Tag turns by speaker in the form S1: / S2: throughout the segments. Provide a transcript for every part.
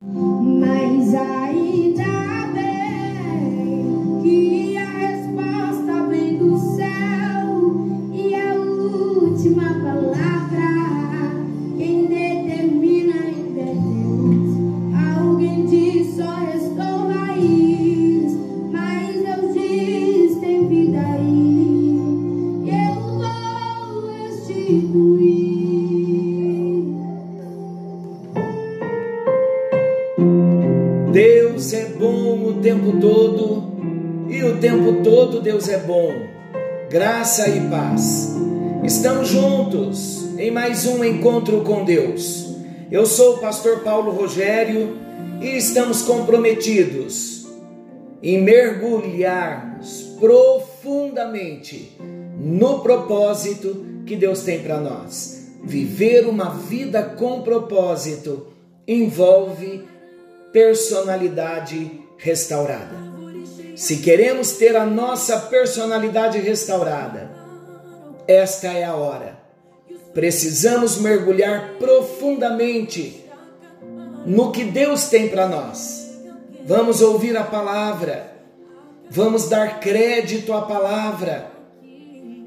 S1: Mas ainda bem
S2: Graça e paz. Estamos juntos em mais um encontro com Deus. Eu sou o pastor Paulo Rogério e estamos comprometidos em mergulharmos profundamente no propósito que Deus tem para nós. Viver uma vida com propósito envolve personalidade restaurada. Se queremos ter a nossa personalidade restaurada, esta é a hora. Precisamos mergulhar profundamente no que Deus tem para nós. Vamos ouvir a palavra, vamos dar crédito à palavra,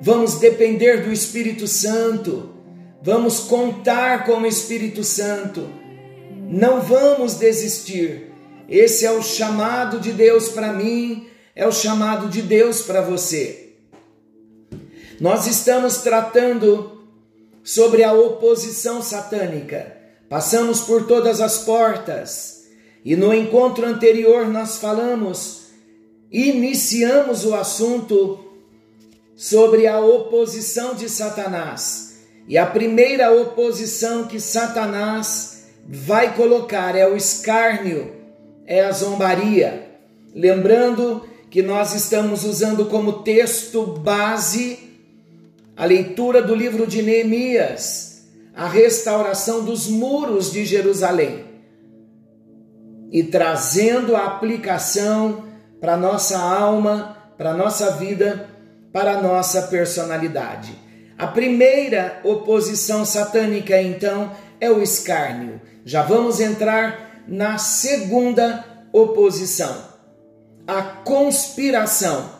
S2: vamos depender do Espírito Santo, vamos contar com o Espírito Santo não vamos desistir. Esse é o chamado de Deus para mim, é o chamado de Deus para você. Nós estamos tratando sobre a oposição satânica. Passamos por todas as portas e no encontro anterior nós falamos, iniciamos o assunto sobre a oposição de Satanás. E a primeira oposição que Satanás vai colocar é o escárnio, é a zombaria. Lembrando que nós estamos usando como texto base a leitura do livro de Neemias, a restauração dos muros de Jerusalém e trazendo a aplicação para nossa alma, para nossa vida, para nossa personalidade. A primeira oposição satânica, então, é o escárnio. Já vamos entrar na segunda oposição, a conspiração.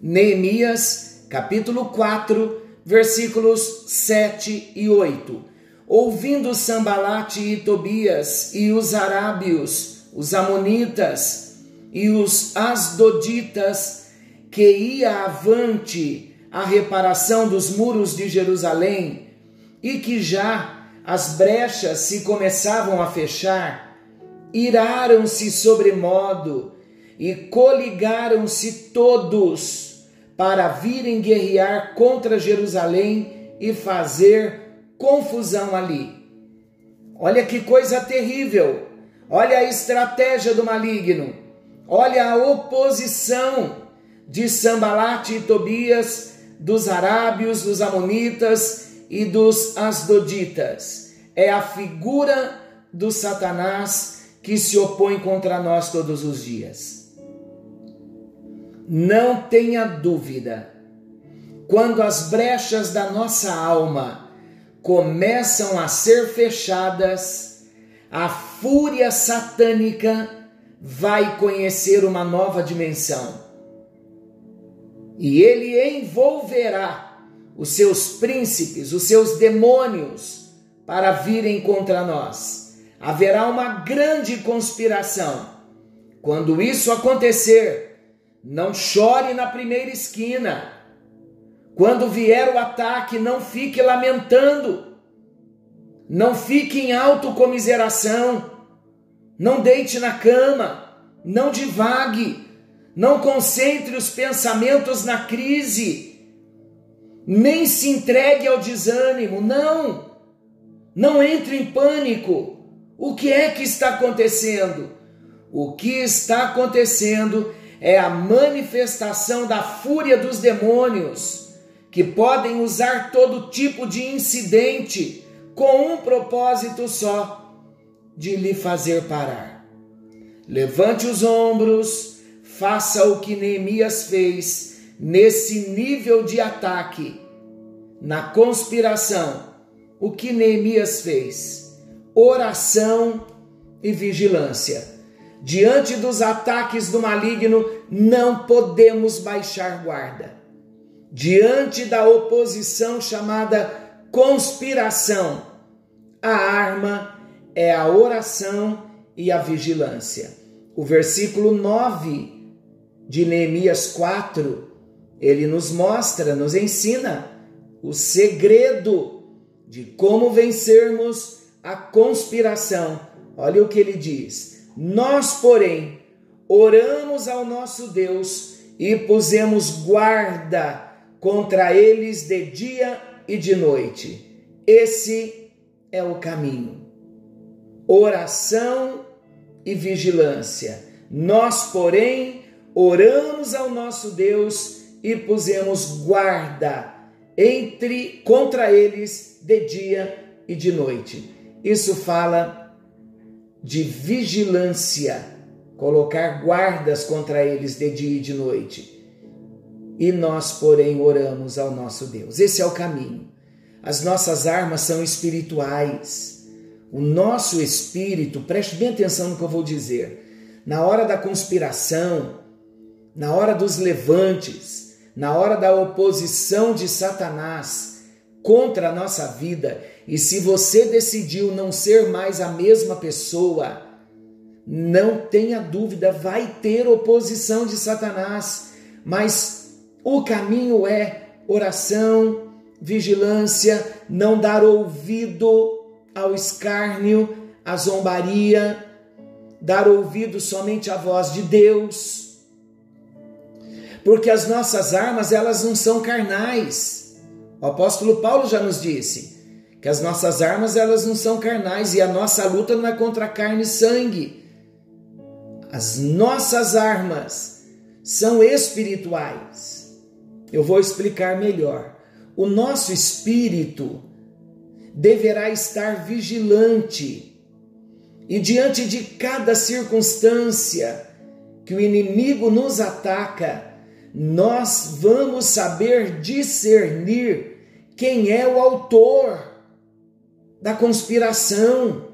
S2: Neemias, capítulo 4, versículos 7 e 8. Ouvindo Sambalate e Tobias e os arábios, os amonitas e os asdoditas, que ia avante a reparação dos muros de Jerusalém, e que já as brechas se começavam a fechar, iraram-se sobremodo e coligaram-se todos para virem guerrear contra Jerusalém e fazer confusão ali. Olha que coisa terrível! Olha a estratégia do maligno! Olha a oposição de Sambalate e Tobias, dos arábios, dos amonitas e dos asdoditas. É a figura do Satanás que se opõe contra nós todos os dias. Não tenha dúvida, quando as brechas da nossa alma começam a ser fechadas, a fúria satânica vai conhecer uma nova dimensão. E ele envolverá os seus príncipes, os seus demônios, para virem contra nós. Haverá uma grande conspiração. Quando isso acontecer, não chore na primeira esquina. Quando vier o ataque, não fique lamentando. Não fique em autocomiseração. Não deite na cama. Não divague. Não concentre os pensamentos na crise nem se entregue ao desânimo, não. Não entre em pânico. O que é que está acontecendo? O que está acontecendo é a manifestação da fúria dos demônios, que podem usar todo tipo de incidente com um propósito só: de lhe fazer parar. Levante os ombros, faça o que Neemias fez nesse nível de ataque, na conspiração, o que Neemias fez? Oração e vigilância. Diante dos ataques do maligno, não podemos baixar guarda. Diante da oposição chamada conspiração, a arma é a oração e a vigilância. O versículo 9 de Neemias 4, ele nos mostra, nos ensina o segredo de como vencermos a conspiração. Olha o que ele diz: Nós, porém, oramos ao nosso Deus e pusemos guarda contra eles de dia e de noite. Esse é o caminho. Oração e vigilância. Nós, porém, oramos ao nosso Deus e pusemos guarda entre contra eles de dia e de noite. Isso fala de vigilância, colocar guardas contra eles de dia e de noite. E nós, porém, oramos ao nosso Deus. Esse é o caminho. As nossas armas são espirituais. O nosso espírito, preste bem atenção no que eu vou dizer. Na hora da conspiração, na hora dos levantes, na hora da oposição de Satanás contra a nossa vida, e se você decidiu não ser mais a mesma pessoa, não tenha dúvida, vai ter oposição de Satanás, mas o caminho é oração, vigilância, não dar ouvido ao escárnio, à zombaria, dar ouvido somente à voz de Deus porque as nossas armas elas não são carnais. O apóstolo Paulo já nos disse que as nossas armas elas não são carnais e a nossa luta não é contra carne e sangue. As nossas armas são espirituais. Eu vou explicar melhor. O nosso espírito deverá estar vigilante e diante de cada circunstância que o inimigo nos ataca, nós vamos saber discernir quem é o autor da conspiração.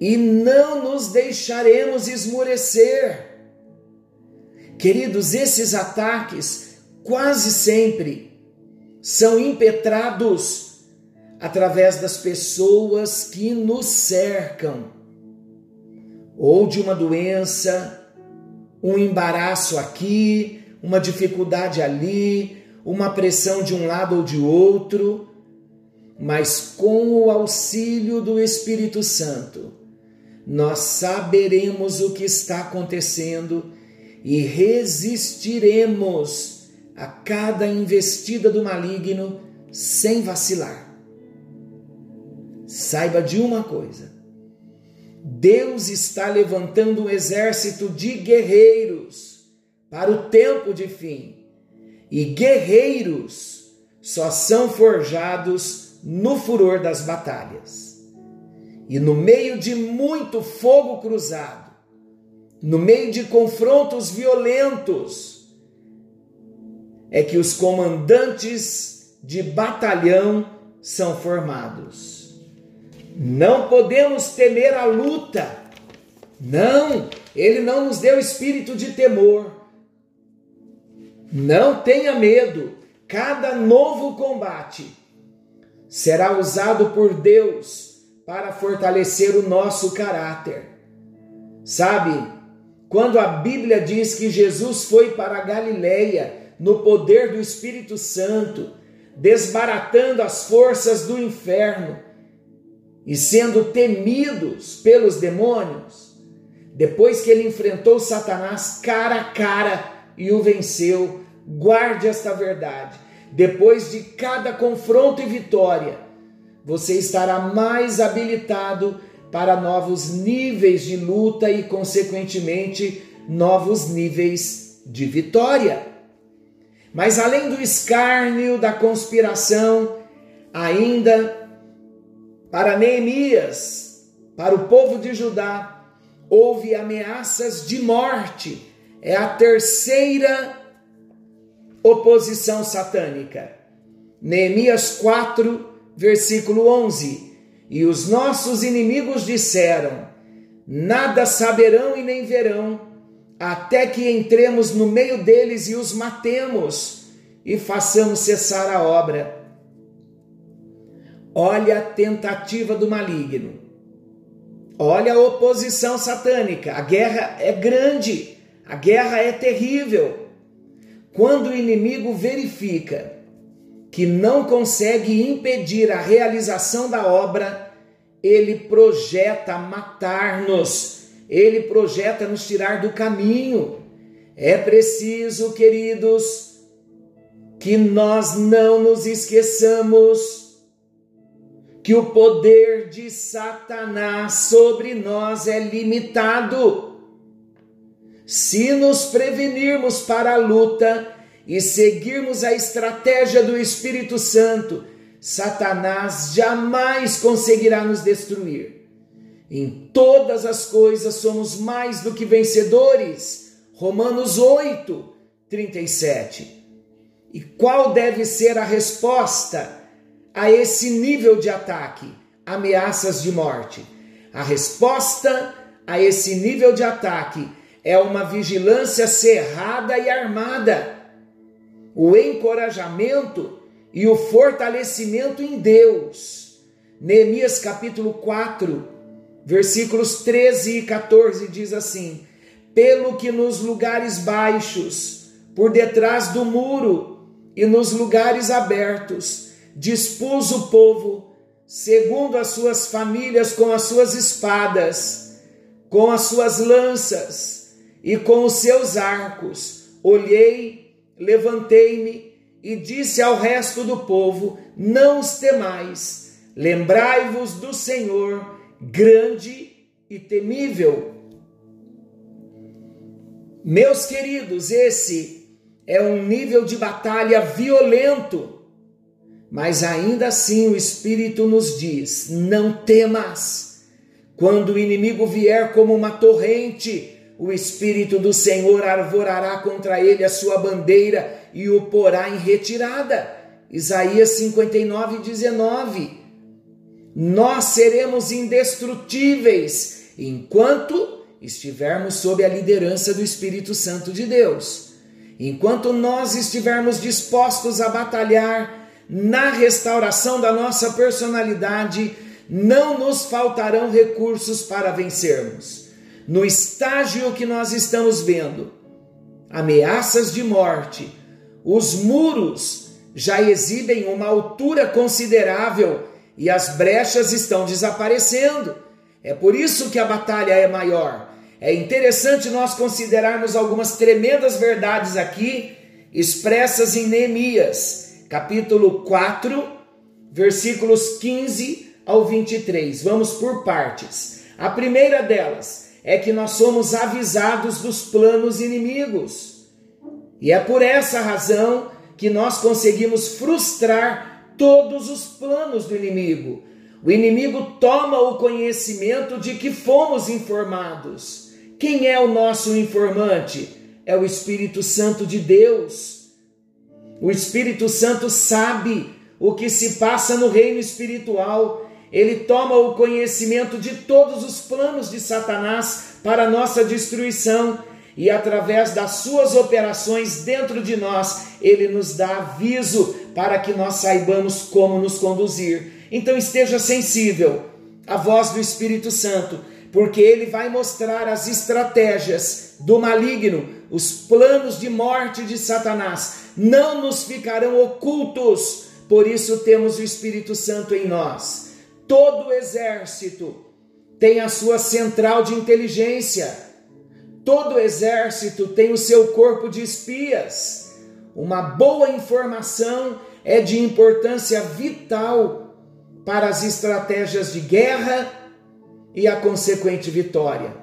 S2: E não nos deixaremos esmorecer. Queridos, esses ataques quase sempre são impetrados através das pessoas que nos cercam, ou de uma doença, um embaraço aqui, uma dificuldade ali, uma pressão de um lado ou de outro, mas com o auxílio do Espírito Santo, nós saberemos o que está acontecendo e resistiremos a cada investida do maligno sem vacilar. Saiba de uma coisa: Deus está levantando um exército de guerreiros para o tempo de fim. E guerreiros só são forjados no furor das batalhas. E no meio de muito fogo cruzado, no meio de confrontos violentos, é que os comandantes de batalhão são formados. Não podemos temer a luta. Não, ele não nos deu espírito de temor. Não tenha medo. Cada novo combate será usado por Deus para fortalecer o nosso caráter. Sabe, quando a Bíblia diz que Jesus foi para a Galileia no poder do Espírito Santo, desbaratando as forças do inferno, e sendo temidos pelos demônios, depois que ele enfrentou Satanás cara a cara e o venceu, guarde esta verdade. Depois de cada confronto e vitória, você estará mais habilitado para novos níveis de luta e, consequentemente, novos níveis de vitória. Mas além do escárnio, da conspiração, ainda para Neemias, para o povo de Judá, houve ameaças de morte. É a terceira oposição satânica. Neemias 4, versículo 11. E os nossos inimigos disseram: Nada saberão e nem verão, até que entremos no meio deles e os matemos e façamos cessar a obra. Olha a tentativa do maligno. Olha a oposição satânica. A guerra é grande, a guerra é terrível. Quando o inimigo verifica que não consegue impedir a realização da obra, ele projeta matar-nos, ele projeta nos tirar do caminho. É preciso, queridos, que nós não nos esqueçamos que o poder de Satanás sobre nós é limitado. Se nos prevenirmos para a luta e seguirmos a estratégia do Espírito Santo, Satanás jamais conseguirá nos destruir. Em todas as coisas somos mais do que vencedores. Romanos 8, 37. E qual deve ser a resposta a esse nível de ataque? Ameaças de morte. A resposta a esse nível de ataque é uma vigilância cerrada e armada. O encorajamento e o fortalecimento em Deus. Neemias capítulo 4, versículos 13 e 14 diz assim: Pelo que nos lugares baixos, por detrás do muro e nos lugares abertos, dispus o povo, segundo as suas famílias, com as suas espadas, com as suas lanças e com os seus arcos. Olhei, levantei-me e disse ao resto do povo: Não os temais, lembrai-vos do Senhor, grande e temível. Meus queridos, esse é um nível de batalha violento, mas ainda assim o Espírito nos diz: não temas. Quando o inimigo vier como uma torrente, o Espírito do Senhor arvorará contra ele a sua bandeira e o porá em retirada. Isaías 59, 19. Nós seremos indestrutíveis enquanto estivermos sob a liderança do Espírito Santo de Deus. Enquanto nós estivermos dispostos a batalhar na restauração da nossa personalidade, não nos faltarão recursos para vencermos no estágio que nós estamos vendo, ameaças de morte, os muros já exibem uma altura considerável e as brechas estão desaparecendo. É por isso que a batalha é maior. É interessante nós considerarmos algumas tremendas verdades aqui expressas em Neemias, capítulo 4, versículos 15 ao 23. Vamos por partes. A primeira delas, é que nós somos avisados dos planos inimigos. E é por essa razão que nós conseguimos frustrar todos os planos do inimigo. O inimigo toma o conhecimento de que fomos informados. Quem é o nosso informante? É o Espírito Santo de Deus. O Espírito Santo sabe o que se passa no reino espiritual ele toma o conhecimento de todos os planos de Satanás para nossa destruição e através das suas operações dentro de nós, ele nos dá aviso para que nós saibamos como nos conduzir. Então esteja sensível à voz do Espírito Santo, porque ele vai mostrar as estratégias do maligno, os planos de morte de Satanás, não nos ficarão ocultos. Por isso temos o Espírito Santo em nós Todo exército tem a sua central de inteligência. Todo exército tem o seu corpo de espias. Uma boa informação é de importância vital para as estratégias de guerra e a consequente vitória.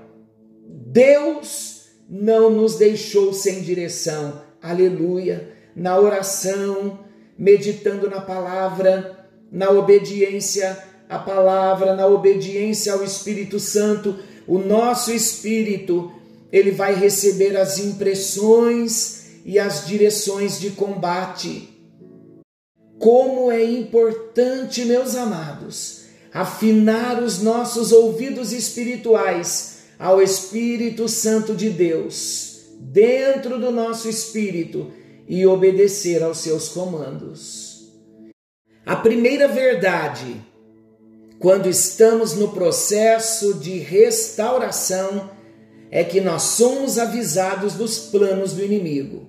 S2: Deus não nos deixou sem direção. Aleluia. Na oração, meditando na palavra, na obediência a palavra, na obediência ao Espírito Santo, o nosso espírito, ele vai receber as impressões e as direções de combate. Como é importante, meus amados, afinar os nossos ouvidos espirituais ao Espírito Santo de Deus, dentro do nosso espírito e obedecer aos seus comandos. A primeira verdade, quando estamos no processo de restauração, é que nós somos avisados dos planos do inimigo.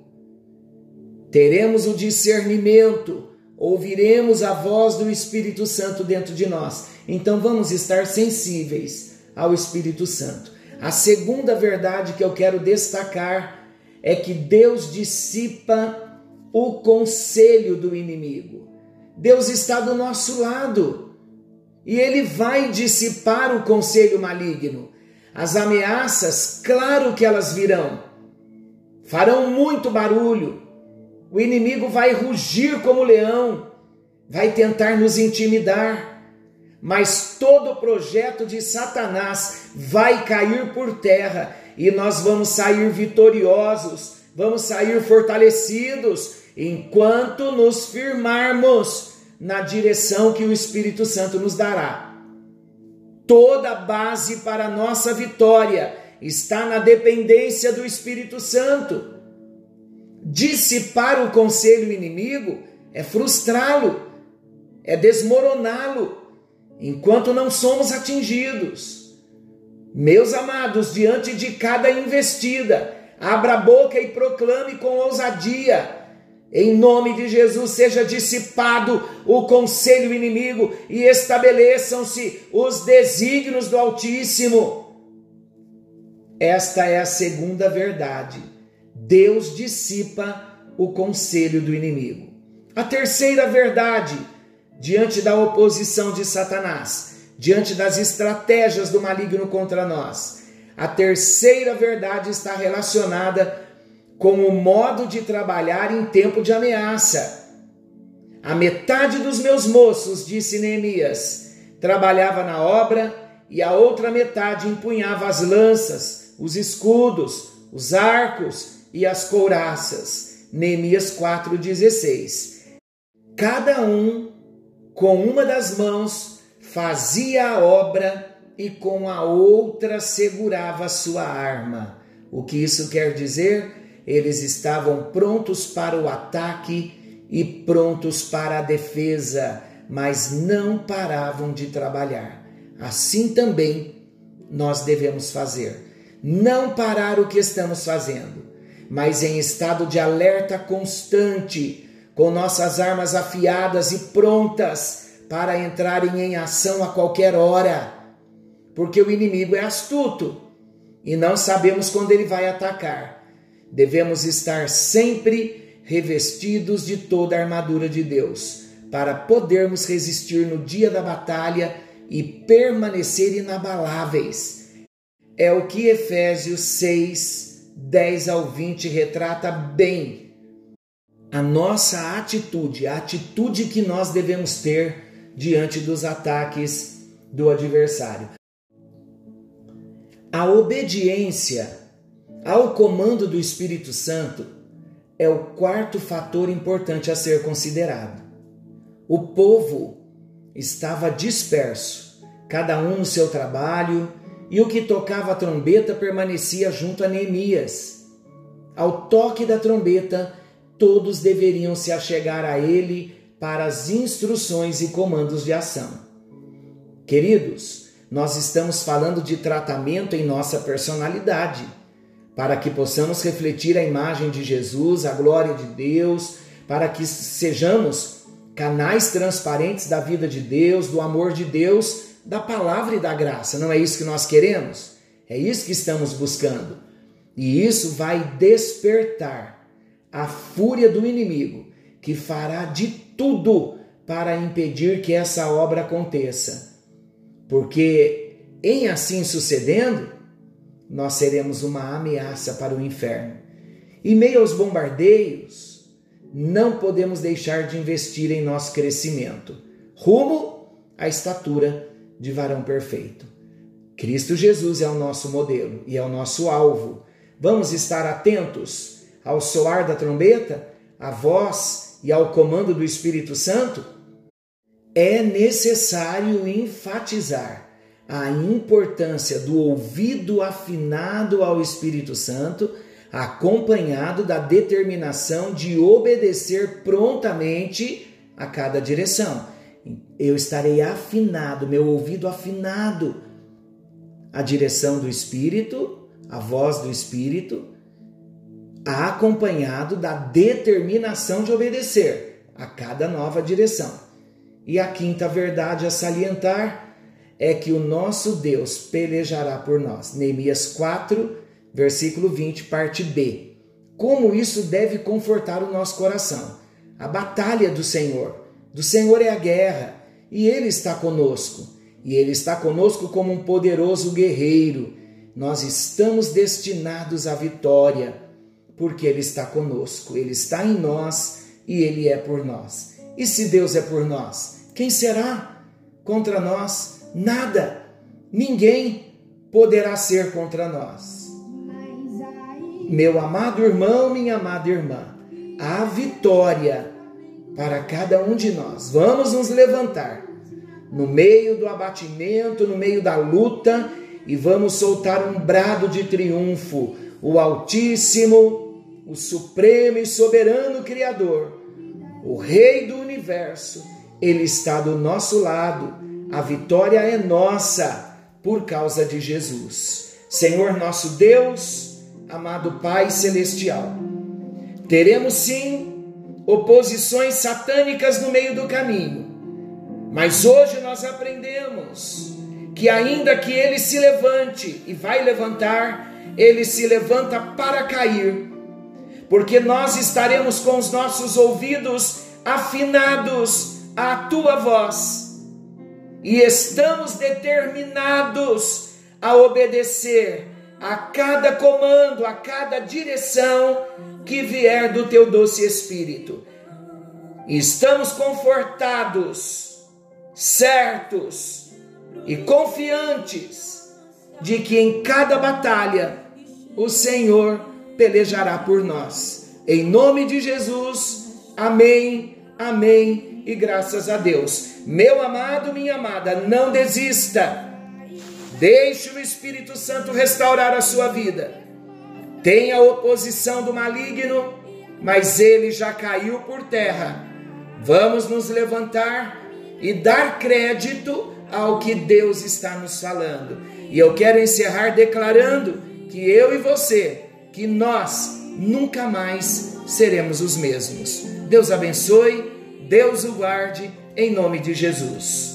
S2: Teremos o discernimento, ouviremos a voz do Espírito Santo dentro de nós. Então vamos estar sensíveis ao Espírito Santo. A segunda verdade que eu quero destacar é que Deus dissipa o conselho do inimigo. Deus está do nosso lado e ele vai dissipar o conselho maligno. As ameaças, claro que elas virão, farão muito barulho. O inimigo vai rugir como leão, vai tentar nos intimidar, mas todo projeto de Satanás vai cair por terra. E nós vamos sair vitoriosos, vamos sair fortalecidos. Enquanto nos firmarmos na direção que o Espírito Santo nos dará. Toda a base para a nossa vitória está na dependência do Espírito Santo. Dissipar o conselho inimigo é frustrá-lo, é desmoroná-lo, enquanto não somos atingidos. Meus amados, diante de cada investida, abra a boca e proclame com ousadia em nome de Jesus, seja dissipado o conselho inimigo e estabeleçam-se os desígnios do Altíssimo. Esta é a segunda verdade. Deus dissipa o conselho do inimigo. A terceira verdade, diante da oposição de Satanás, diante das estratégias do maligno contra nós, a terceira verdade está relacionada com o modo de trabalhar em tempo de ameaça. A metade dos meus moços, disse Neemias, trabalhava na obra e a outra metade empunhava as lanças, os escudos, os arcos e as couraças. Neemias 4,16. Cada um, com uma das mãos, fazia a obra e com a outra segurava sua arma. O que isso quer dizer? Eles estavam prontos para o ataque e prontos para a defesa, mas não paravam de trabalhar. Assim também nós devemos fazer. Não parar o que estamos fazendo, mas em estado de alerta constante, com nossas armas afiadas e prontas para entrarem em ação a qualquer hora. Porque o inimigo é astuto e não sabemos quando ele vai atacar devemos estar sempre revestidos de toda a armadura de Deus, para podermos resistir no dia da batalha e permanecer inabaláveis. É o que Efésios 6, 10 ao 20 retrata bem a nossa atitude, a atitude que nós devemos ter diante dos ataques do adversário. A obediência ao comando do Espírito Santo é o quarto fator importante a ser considerado. O povo estava disperso, cada um no seu trabalho, e o que tocava a trombeta permanecia junto a Neemias. Ao toque da trombeta, todos deveriam se achegar a ele para as instruções e comandos de ação. Queridos, nós estamos falando de tratamento em nossa personalidade para que possamos refletir a imagem de Jesus, a glória de Deus, para que sejamos canais transparentes da vida de Deus, do amor de Deus, da palavra e da graça. Não é isso que nós queremos? É isso que estamos buscando. E isso vai despertar a fúria do inimigo, que fará de tudo para impedir que essa obra aconteça. Porque em assim sucedendo, nós seremos uma ameaça para o inferno. Em meio aos bombardeios, não podemos deixar de investir em nosso crescimento, rumo à estatura de varão perfeito. Cristo Jesus é o nosso modelo e é o nosso alvo. Vamos estar atentos ao soar da trombeta, à voz e ao comando do Espírito Santo? é necessário enfatizar a importância do ouvido afinado ao Espírito Santo, acompanhado da determinação de obedecer prontamente a cada direção. Eu estarei afinado, meu ouvido afinado à direção do Espírito, à voz do Espírito, acompanhado da determinação de obedecer a cada nova direção. E a quinta verdade a salientar é que o nosso Deus pelejará por nós. Neemias 4, versículo 20, parte B. Como isso deve confortar o nosso coração? A batalha do Senhor. Do Senhor é a guerra e Ele está conosco. E Ele está conosco como um poderoso guerreiro. Nós estamos destinados à vitória, porque Ele está conosco, Ele está em nós e Ele é por nós. E se Deus é por nós, quem será contra nós? Nada, ninguém poderá ser contra nós. Meu amado irmão, minha amada irmã, a vitória para cada um de nós. Vamos nos levantar no meio do abatimento, no meio da luta e vamos soltar um brado de triunfo. O Altíssimo, o Supremo e Soberano Criador, o Rei do universo, ele está do nosso lado. A vitória é nossa por causa de Jesus. Senhor nosso Deus, amado Pai celestial, teremos sim oposições satânicas no meio do caminho. Mas hoje nós aprendemos que, ainda que ele se levante e vai levantar, ele se levanta para cair, porque nós estaremos com os nossos ouvidos afinados à tua voz e estamos determinados a obedecer a cada comando, a cada direção que vier do teu doce Espírito. Estamos confortados, certos e confiantes de que em cada batalha o Senhor pelejará por nós. Em nome de Jesus, amém, amém e graças a Deus. Meu amado, minha amada, não desista Deixe o Espírito Santo restaurar a sua vida. Tem a oposição do maligno, mas ele já caiu por terra. Vamos nos levantar e dar crédito ao que Deus está nos falando. E eu quero encerrar declarando que eu e você, que nós nunca mais seremos os mesmos. Deus abençoe, Deus o guarde, em nome de Jesus.